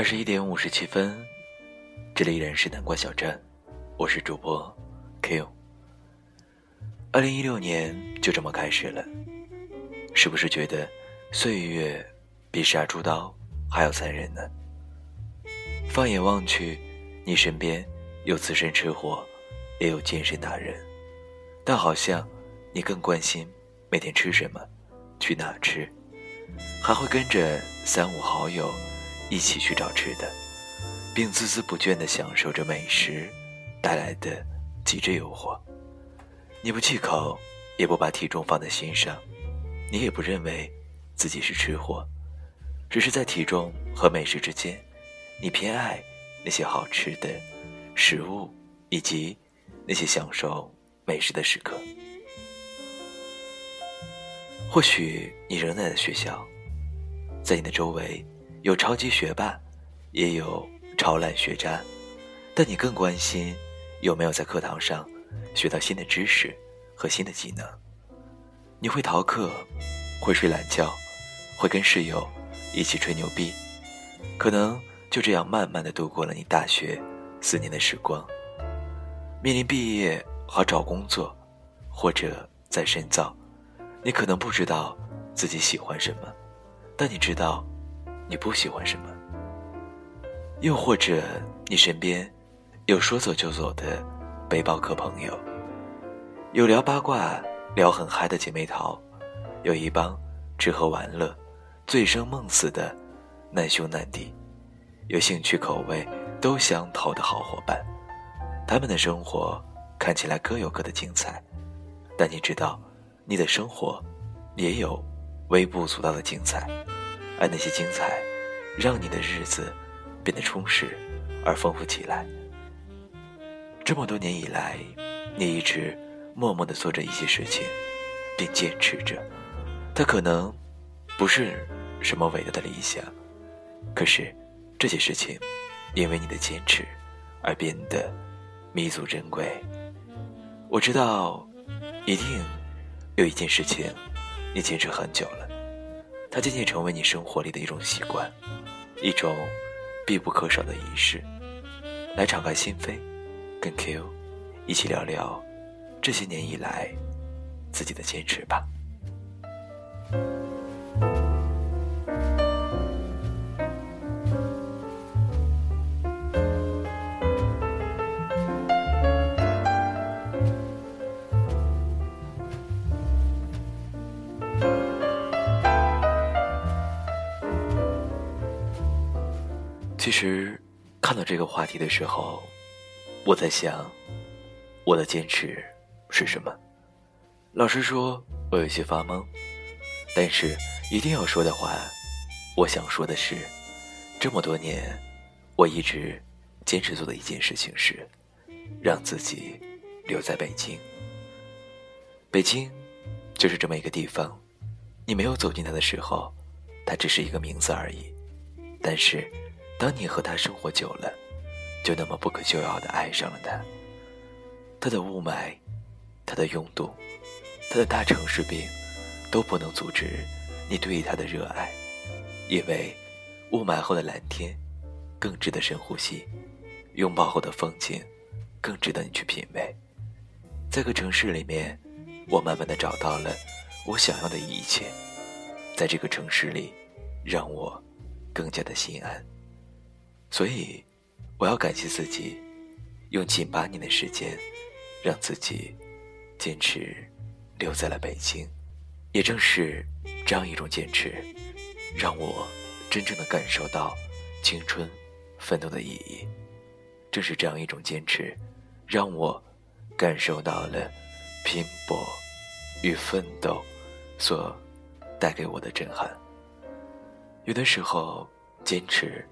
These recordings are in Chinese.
二十一点五十七分，这里依然是南瓜小镇，我是主播 Q。二零一六年就这么开始了，是不是觉得岁月比杀猪刀还要残忍呢？放眼望去，你身边有资深吃货，也有健身达人，但好像你更关心每天吃什么，去哪吃，还会跟着三五好友。一起去找吃的，并孜孜不倦地享受着美食带来的极致诱惑。你不忌口，也不把体重放在心上，你也不认为自己是吃货，只是在体重和美食之间，你偏爱那些好吃的食物以及那些享受美食的时刻。或许你仍在的学校，在你的周围。有超级学霸，也有超懒学渣，但你更关心有没有在课堂上学到新的知识和新的技能。你会逃课，会睡懒觉，会跟室友一起吹牛逼，可能就这样慢慢的度过了你大学四年的时光。面临毕业和找工作，或者在深造，你可能不知道自己喜欢什么，但你知道。你不喜欢什么？又或者你身边有说走就走的背包客朋友，有聊八卦聊很嗨的姐妹淘，有一帮吃喝玩乐醉生梦死的难兄难弟，有兴趣口味都相投的好伙伴。他们的生活看起来各有各的精彩，但你知道，你的生活也有微不足道的精彩。而那些精彩，让你的日子变得充实而丰富起来。这么多年以来，你一直默默地做着一些事情，并坚持着。它可能不是什么伟大的理想，可是这些事情因为你的坚持而变得弥足珍贵。我知道，一定有一件事情你坚持很久了。它渐渐成为你生活里的一种习惯，一种必不可少的仪式。来敞开心扉，跟 Q 一起聊聊这些年以来自己的坚持吧。其实，看到这个话题的时候，我在想，我的坚持是什么？老实说，我有些发懵。但是，一定要说的话，我想说的是，这么多年，我一直坚持做的一件事情是，让自己留在北京。北京，就是这么一个地方。你没有走进它的时候，它只是一个名字而已。但是。当你和他生活久了，就那么不可救药的爱上了他。他的雾霾，他的拥堵，他的大城市病，都不能阻止你对他的热爱，因为雾霾后的蓝天更值得深呼吸，拥抱后的风景更值得你去品味。在这个城市里面，我慢慢的找到了我想要的一切，在这个城市里，让我更加的心安。所以，我要感谢自己，用近八年的时间，让自己坚持留在了北京。也正是这样一种坚持，让我真正的感受到青春奋斗的意义。正是这样一种坚持，让我感受到了拼搏与奋斗所带给我的震撼。有的时候，坚持。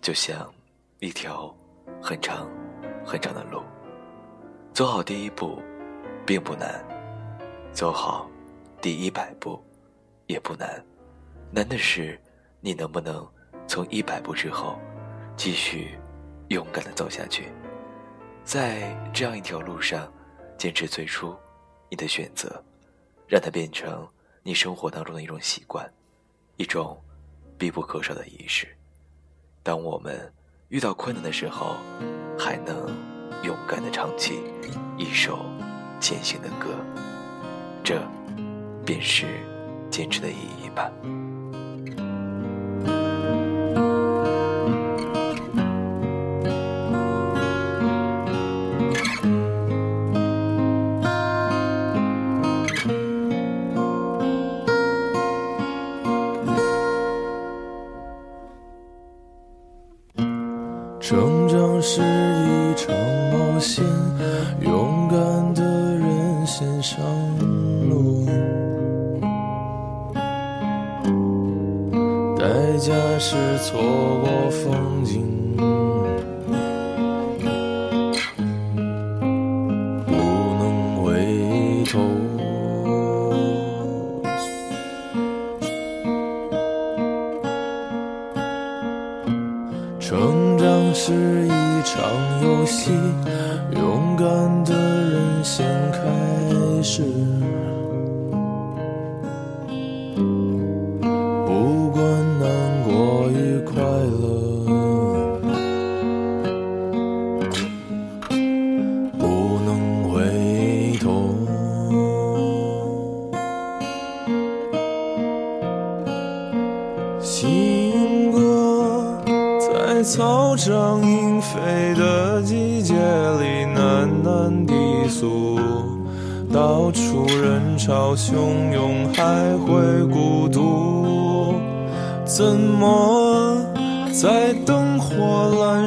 就像一条很长很长的路，走好第一步并不难，走好第一百步也不难，难的是你能不能从一百步之后继续勇敢的走下去，在这样一条路上坚持最初你的选择，让它变成你生活当中的一种习惯，一种必不可少的仪式。当我们遇到困难的时候，还能勇敢的唱起一首艰辛的歌，这便是坚持的意义吧。是错过风景，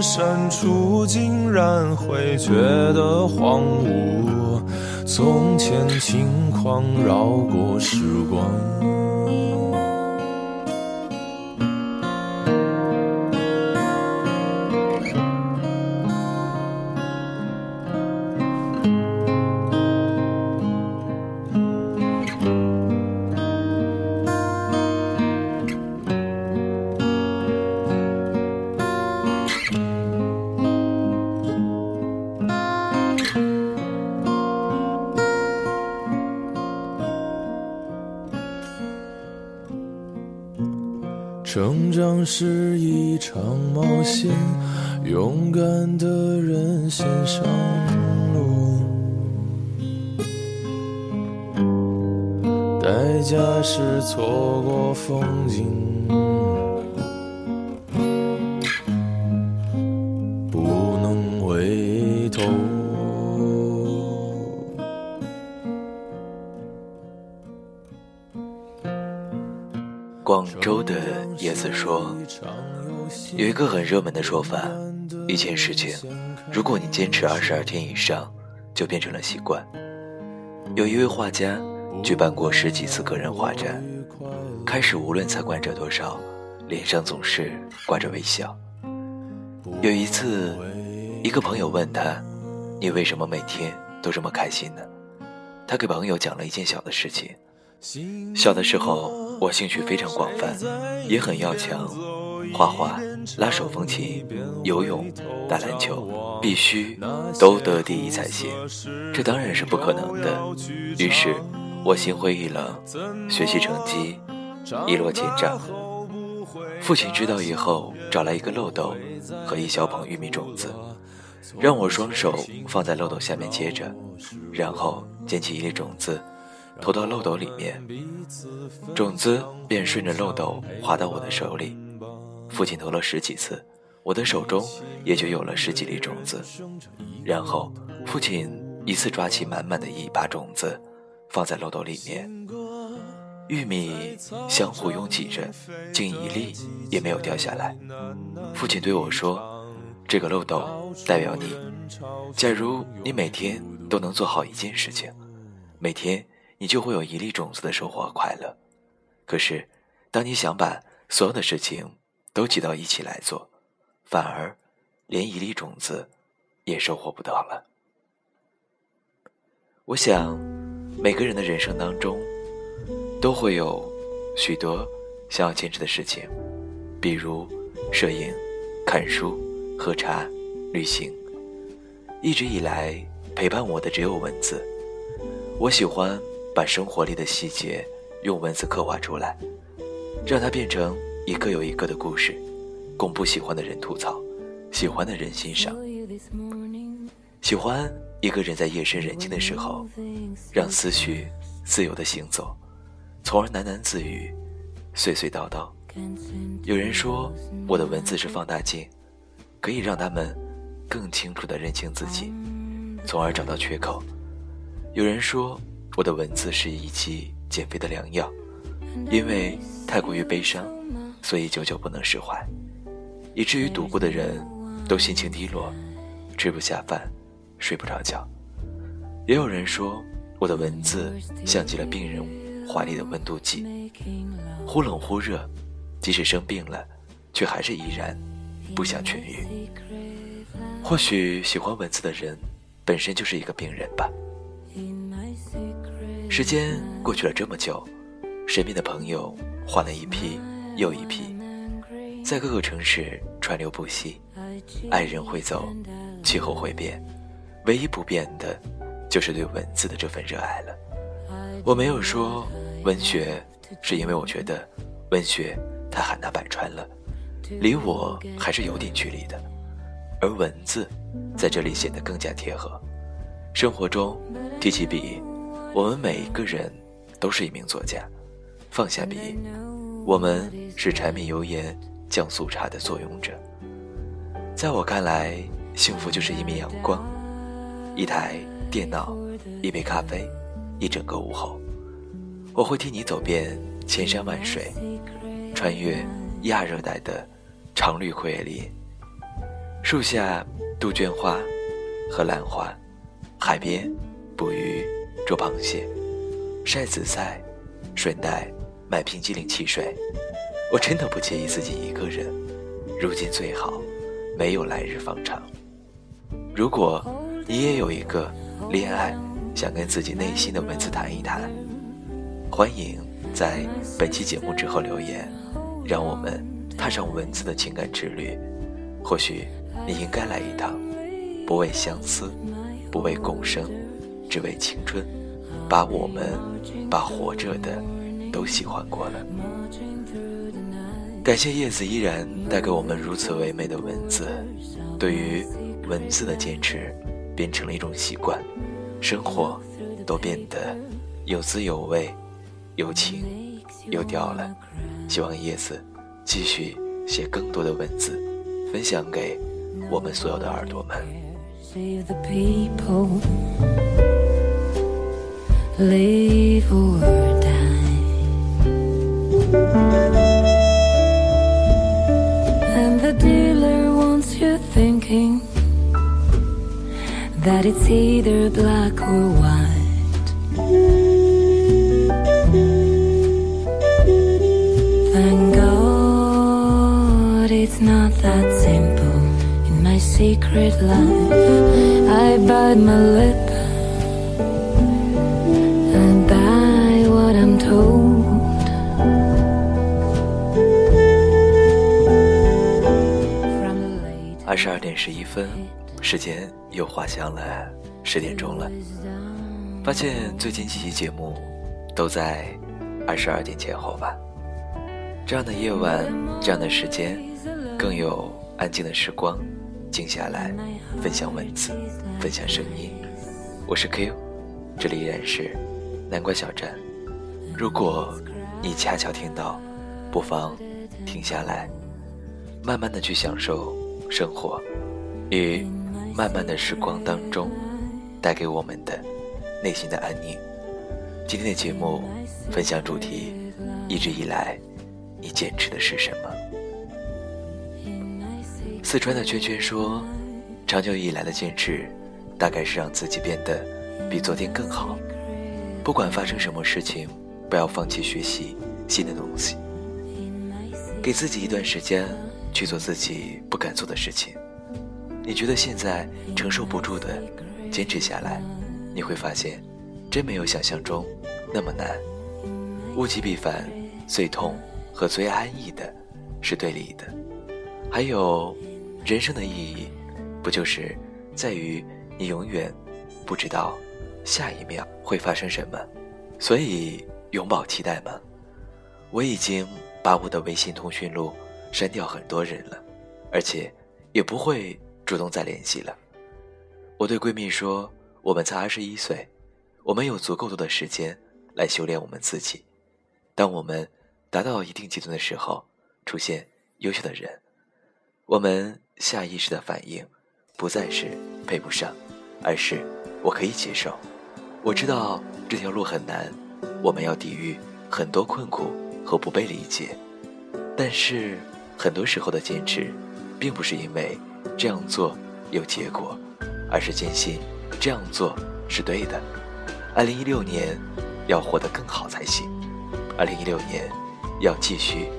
深处，竟然会觉得荒芜？从前轻狂绕过时光。风景，不能回头。广州的叶子说，有一个很热门的说法：一件事情，如果你坚持二十二天以上，就变成了习惯。有一位画家举办过十几次个人画展，开始无论参观者多少，脸上总是挂着微笑。有一次，一个朋友问他：“你为什么每天都这么开心呢？”他给朋友讲了一件小的事情。小的时候，我兴趣非常广泛，也很要强，画画、拉手风琴、游泳、打篮球，必须都得第一才行。这当然是不可能的。于是，我心灰意冷，学习成绩一落千丈。父亲知道以后，找来一个漏斗和一小捧玉米种子，让我双手放在漏斗下面接着，然后捡起一粒种子。投到漏斗里面，种子便顺着漏斗滑到我的手里。父亲投了十几次，我的手中也就有了十几粒种子。然后，父亲一次抓起满满的一把种子，放在漏斗里面。玉米相互拥挤着，竟一粒也没有掉下来。父亲对我说：“这个漏斗代表你。假如你每天都能做好一件事情，每天。”你就会有一粒种子的收获和快乐。可是，当你想把所有的事情都挤到一起来做，反而连一粒种子也收获不到了。我想，每个人的人生当中都会有许多想要坚持的事情，比如摄影、看书、喝茶、旅行。一直以来陪伴我的只有文字，我喜欢。把生活里的细节用文字刻画出来，让它变成一个又一个的故事，供不喜欢的人吐槽，喜欢的人欣赏。喜欢一个人在夜深人静的时候，让思绪自由的行走，从而喃喃自语，碎碎叨叨。有人说我的文字是放大镜，可以让他们更清楚地认清自己，从而找到缺口。有人说我的文字是一剂减肥的良药，因为太过于悲伤，所以久久不能释怀，以至于读过的人都心情低落，吃不下饭，睡不着觉。也有人说我的文字像极了病人怀里的温度计，忽冷忽热。即使生病了，却还是依然不想痊愈。或许喜欢文字的人本身就是一个病人吧。时间过去了这么久，身边的朋友换了一批又一批，在各个城市川流不息。爱人会走，气候会变，唯一不变的，就是对文字的这份热爱了。我没有说文学，是因为我觉得文学。太海纳百川了，离我还是有点距离的。而文字在这里显得更加贴合。生活中提起笔，我们每一个人都是一名作家。放下笔，我们是柴米油盐酱醋茶的作俑者。在我看来，幸福就是一面阳光，一台电脑，一杯咖啡，一整个午后。我会替你走遍千山万水。穿越亚热带的常绿阔叶林，树下杜鹃花和兰花，海边捕鱼捉螃蟹，晒紫菜，顺带买瓶机灵汽水。我真的不介意自己一个人，如今最好没有来日方长。如果你也有一个恋爱，想跟自己内心的文字谈一谈，欢迎在本期节目之后留言。让我们踏上文字的情感之旅。或许你应该来一趟，不为相思，不为共生，只为青春。把我们，把活着的，都喜欢过了。感谢叶子依然带给我们如此唯美的文字。对于文字的坚持，变成了一种习惯，生活都变得有滋有味，有情又掉了。希望叶子继续写更多的文字，分享给我们所有的耳朵们。not that simple in my secret life. I bite my lip and buy what I'm told. 二十二点十一分，时间 又滑向了十点钟了。发现最近几期节目都在二十二点前后吧。这样的夜晚，这样的时间。更有安静的时光，静下来，分享文字，分享声音。我是 Q，这里依然是南关小站。如果你恰巧听到，不妨停下来，慢慢的去享受生活，与慢慢的时光当中带给我们的内心的安宁。今天的节目分享主题，一直以来你坚持的是什么？四川的圈圈说：“长久以来的坚持，大概是让自己变得比昨天更好。不管发生什么事情，不要放弃学习新的东西。给自己一段时间去做自己不敢做的事情。你觉得现在承受不住的，坚持下来，你会发现，真没有想象中那么难。物极必反，最痛和最安逸的，是对立的。还有。”人生的意义，不就是在于你永远不知道下一秒会发生什么，所以永葆期待吗？我已经把我的微信通讯录删掉很多人了，而且也不会主动再联系了。我对闺蜜说：“我们才二十一岁，我们有足够多的时间来修炼我们自己。当我们达到一定阶段的时候，出现优秀的人，我们下意识的反应不再是配不上，而是我可以接受。我知道这条路很难，我们要抵御很多困苦和不被理解，但是很多时候的坚持，并不是因为这样做有结果。”而是坚信这样做是对的。二零一六年要活得更好才行。二零一六年要继续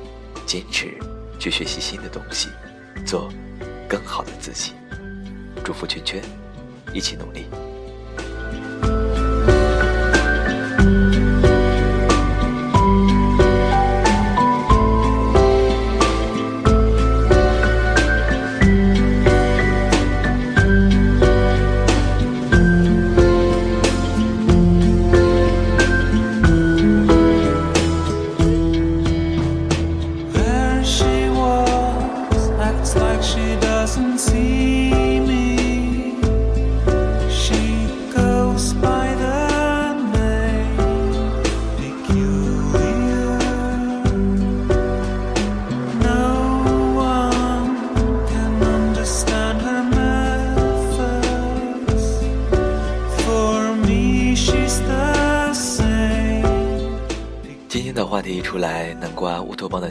坚持去学习新的东西，做更好的自己。祝福圈圈，一起努力。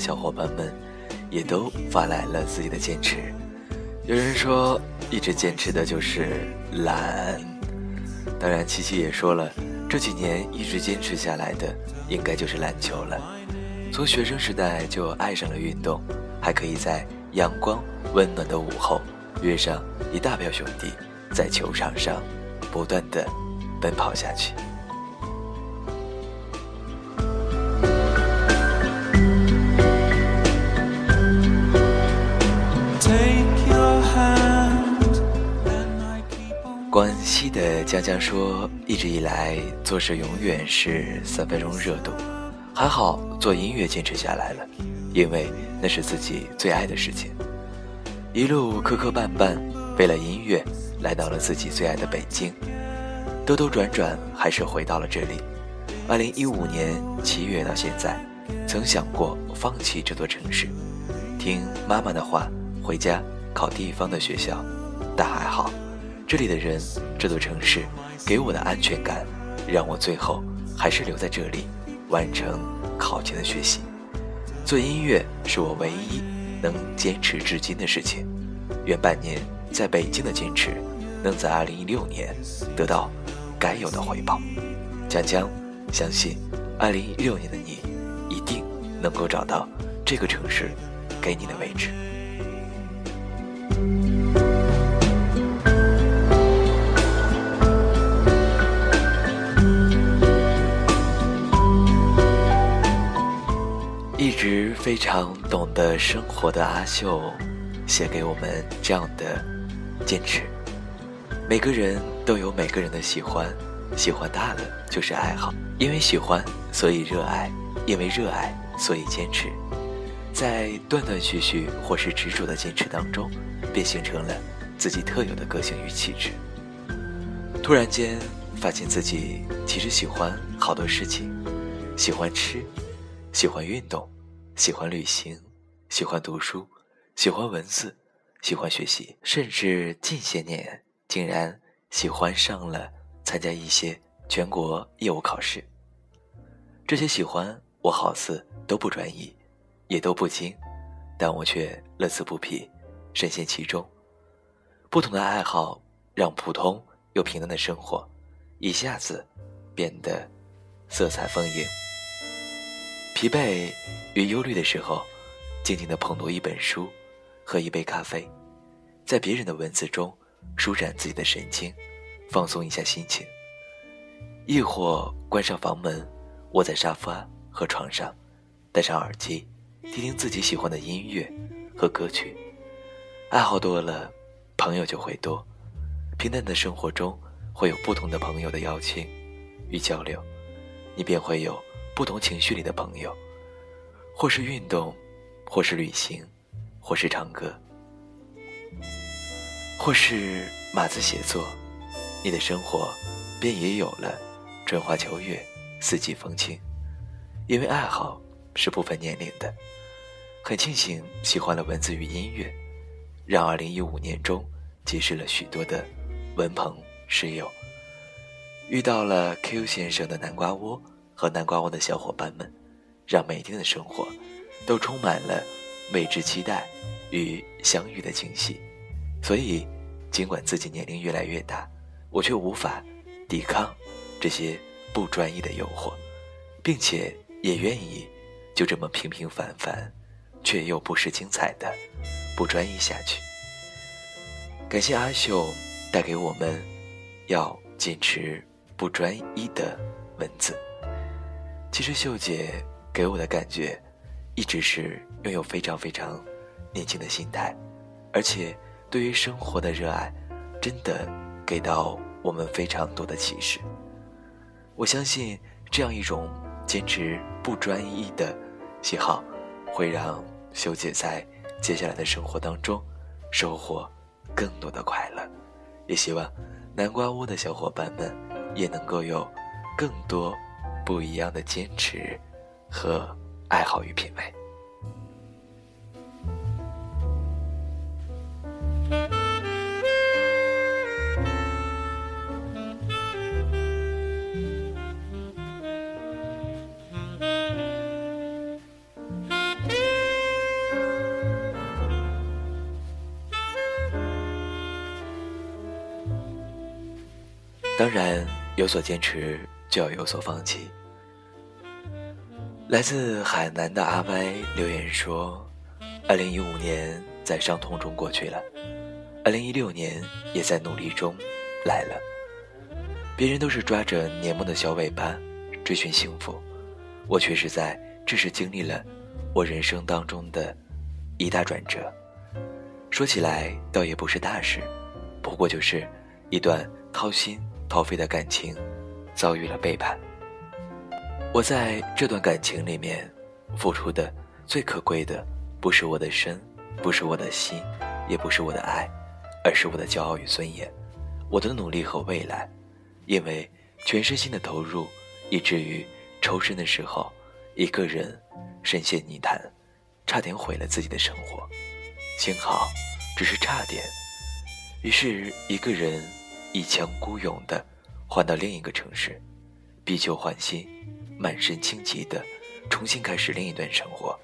小伙伴们也都发来了自己的坚持。有人说，一直坚持的就是懒。当然，七七也说了，这几年一直坚持下来的，应该就是篮球了。从学生时代就爱上了运动，还可以在阳光温暖的午后，约上一大票兄弟，在球场上不断的奔跑下去。广西的江江说：“一直以来做事永远是三分钟热度，还好做音乐坚持下来了，因为那是自己最爱的事情。一路磕磕绊绊，为了音乐来到了自己最爱的北京，兜兜转转还是回到了这里。二零一五年七月到现在，曾想过放弃这座城市，听妈妈的话，回家考地方的学校，但还好。”这里的人，这座城市给我的安全感，让我最后还是留在这里，完成考前的学习。做音乐是我唯一能坚持至今的事情。愿半年在北京的坚持，能在二零一六年得到该有的回报。江江，相信二零一六年的你，一定能够找到这个城市给你的位置。非常懂得生活的阿秀，写给我们这样的坚持：每个人都有每个人的喜欢，喜欢大了就是爱好。因为喜欢，所以热爱；因为热爱，所以坚持。在断断续续或是执着的坚持当中，便形成了自己特有的个性与气质。突然间发现自己其实喜欢好多事情，喜欢吃，喜欢运动。喜欢旅行，喜欢读书，喜欢文字，喜欢学习，甚至近些年竟然喜欢上了参加一些全国业务考试。这些喜欢我好似都不专一，也都不精，但我却乐此不疲，深陷其中。不同的爱好让普通又平淡的生活一下子变得色彩丰盈。疲惫与忧虑的时候，静静地捧读一本书，喝一杯咖啡，在别人的文字中舒展自己的神经，放松一下心情。亦或关上房门，窝在沙发和床上，戴上耳机，听听自己喜欢的音乐和歌曲。爱好多了，朋友就会多。平淡的生活中会有不同的朋友的邀请与交流，你便会有。不同情绪里的朋友，或是运动，或是旅行，或是唱歌，或是码字写作，你的生活便也有了春花秋月、四季风情。因为爱好是不分年龄的，很庆幸喜欢了文字与音乐，让2015年中结识了许多的文朋诗友，遇到了 Q 先生的南瓜窝和南瓜窝的小伙伴们，让每天的生活都充满了未知期待与相遇的惊喜。所以，尽管自己年龄越来越大，我却无法抵抗这些不专一的诱惑，并且也愿意就这么平平凡凡，却又不失精彩的不专一下去。感谢阿秀带给我们要坚持不专一的文字。其实秀姐给我的感觉，一直是拥有非常非常年轻的心态，而且。对于生活的热爱，真的给到我们非常多的启示。我相信这样一种坚持不专一的喜好，会让修姐在接下来的生活当中收获更多的快乐。也希望南瓜屋的小伙伴们也能够有更多不一样的坚持和爱好与品味。当然，有所坚持就要有所放弃。来自海南的阿歪留言说：“二零一五年在伤痛中过去了，二零一六年也在努力中来了。别人都是抓着年末的小尾巴追寻幸福，我却是在这时经历了我人生当中的一大转折。说起来倒也不是大事，不过就是一段掏心。”掏肺的感情遭遇了背叛。我在这段感情里面付出的最可贵的，不是我的身，不是我的心，也不是我的爱，而是我的骄傲与尊严，我的努力和未来。因为全身心的投入，以至于抽身的时候，一个人深陷泥潭，差点毁了自己的生活。幸好，只是差点。于是，一个人。一腔孤勇的换到另一个城市，逼旧换新，满身荆棘的重新开始另一段生活。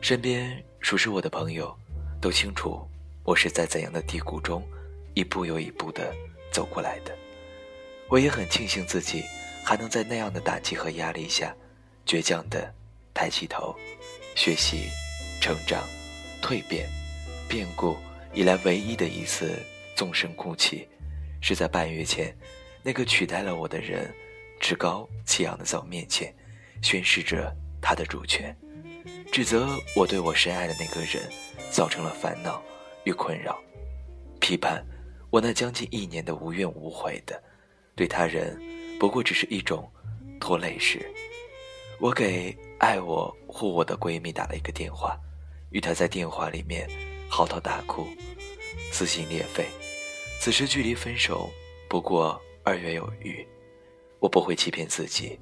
身边熟识我的朋友都清楚我是在怎样的低谷中一步又一步的走过来的。我也很庆幸自己还能在那样的打击和压力下，倔强的抬起头，学习、成长、蜕变、变故以来唯一的一次纵声哭泣。是在半月前，那个取代了我的人，趾高气扬的在我面前，宣示着他的主权，指责我对我深爱的那个人造成了烦恼与困扰，批判我那将近一年的无怨无悔的对他人，不过只是一种拖累时，我给爱我护我的闺蜜打了一个电话，与她在电话里面嚎啕大哭，撕心裂肺。此时距离分手不过二月有余，我不会欺骗自己，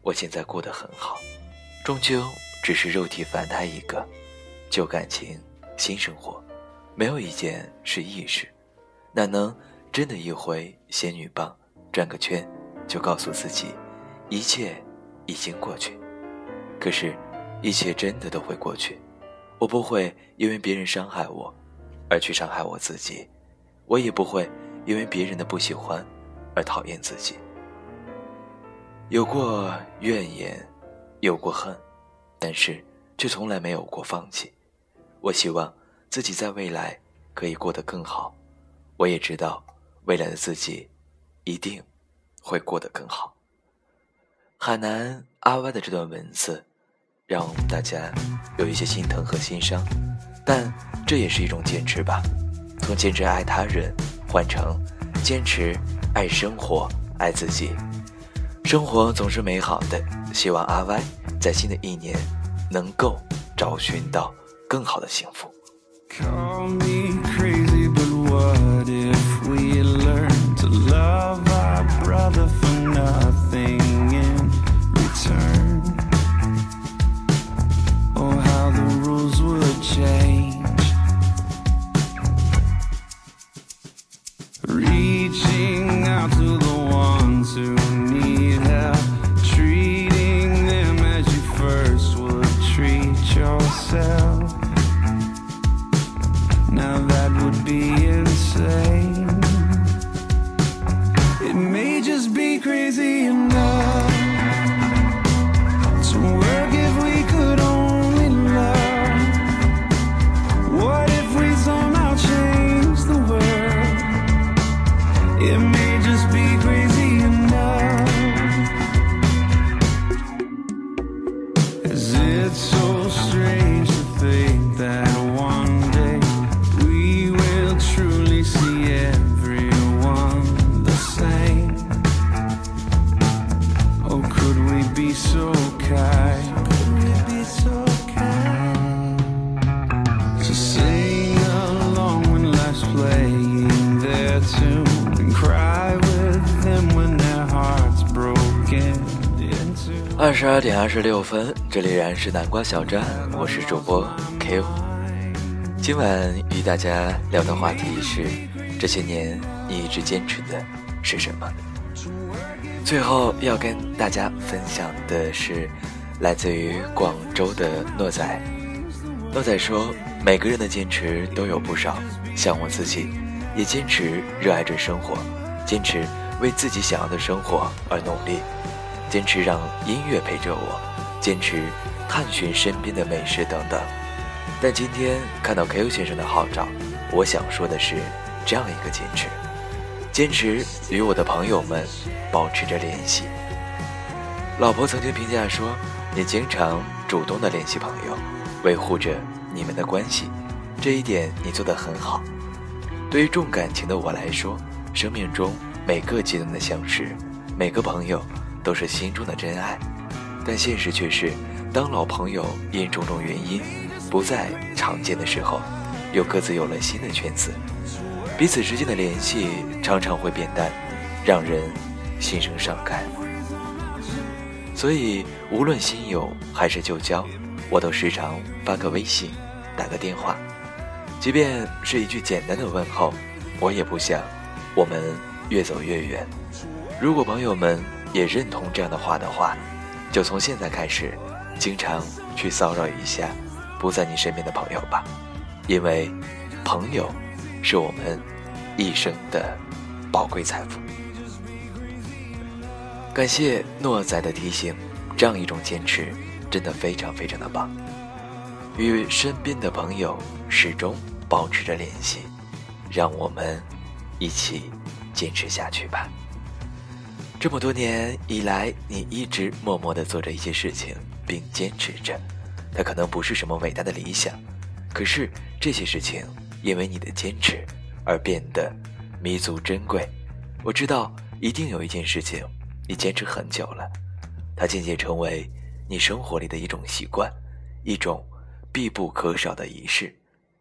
我现在过得很好，终究只是肉体凡胎一个，旧感情新生活，没有一件是易事，哪能真的一挥仙女棒转个圈就告诉自己一切已经过去？可是，一切真的都会过去，我不会因为别人伤害我而去伤害我自己。我也不会因为别人的不喜欢而讨厌自己。有过怨言，有过恨，但是却从来没有过放弃。我希望自己在未来可以过得更好。我也知道未来的自己一定会过得更好。海南阿歪的这段文字，让大家有一些心疼和心伤，但这也是一种坚持吧。从坚持爱他人，换成坚持爱生活、爱自己。生活总是美好的，希望阿歪在新的一年能够找寻到更好的幸福。What if we learn to love our brothers? myself. Now that would be insane. It may just be crazy enough. 十二点二十六分，这里仍然是南瓜小站，我是主播 Q。今晚与大家聊的话题是：这些年你一直坚持的是什么？最后要跟大家分享的是，来自于广州的诺仔。诺仔说，每个人的坚持都有不少，像我自己，也坚持热爱着生活，坚持为自己想要的生活而努力。坚持让音乐陪着我，坚持探寻身边的美食等等。但今天看到 Q 先生的号召，我想说的是这样一个坚持：坚持与我的朋友们保持着联系。老婆曾经评价说：“你经常主动的联系朋友，维护着你们的关系，这一点你做得很好。”对于重感情的我来说，生命中每个阶段的相识，每个朋友。都是心中的真爱，但现实却是，当老朋友因种种原因不再常见的时候，又各自有了新的圈子，彼此之间的联系常常会变淡，让人心生伤感。所以，无论新友还是旧交，我都时常发个微信，打个电话，即便是一句简单的问候，我也不想我们越走越远。如果朋友们，也认同这样的话的话，就从现在开始，经常去骚扰一下不在你身边的朋友吧，因为朋友是我们一生的宝贵财富。感谢诺仔的提醒，这样一种坚持真的非常非常的棒。与身边的朋友始终保持着联系，让我们一起坚持下去吧。这么多年以来，你一直默默地做着一些事情，并坚持着。它可能不是什么伟大的理想，可是这些事情因为你的坚持而变得弥足珍贵。我知道，一定有一件事情你坚持很久了，它渐渐成为你生活里的一种习惯，一种必不可少的仪式。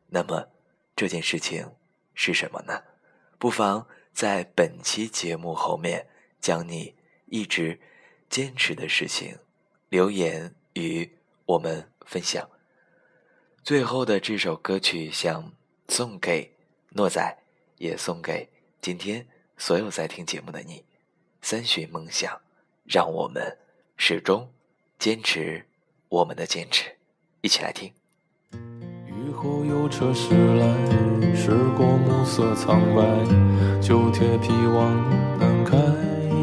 那么，这件事情是什么呢？不妨在本期节目后面。将你一直坚持的事情留言与我们分享。最后的这首歌曲想送给诺仔，也送给今天所有在听节目的你。三旬梦想，让我们始终坚持我们的坚持。一起来听。雨后有车驶来，驶过暮色苍白，旧铁皮往南开。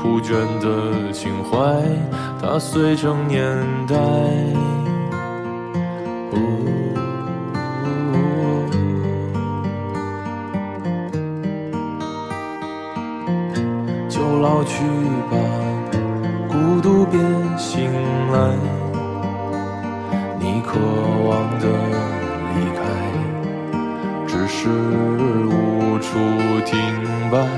枯卷的情怀，它碎成年代。就老去吧，孤独别醒来。你渴望的离开，只是无处停摆。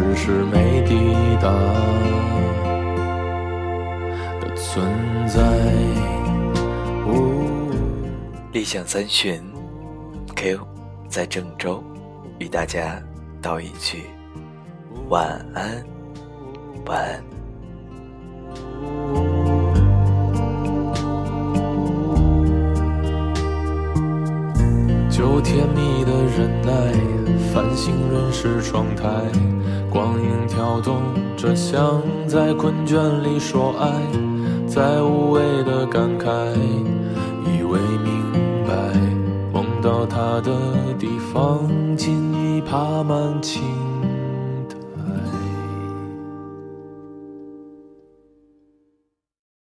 只是没抵达的存在。理想三旬，Q 在郑州，与大家道一句晚安，晚安。就甜蜜的忍耐，繁星润湿窗台，光影跳动着，像在困倦里说爱，在无谓的感慨，以为明白，梦到他的地方，尽已爬满青。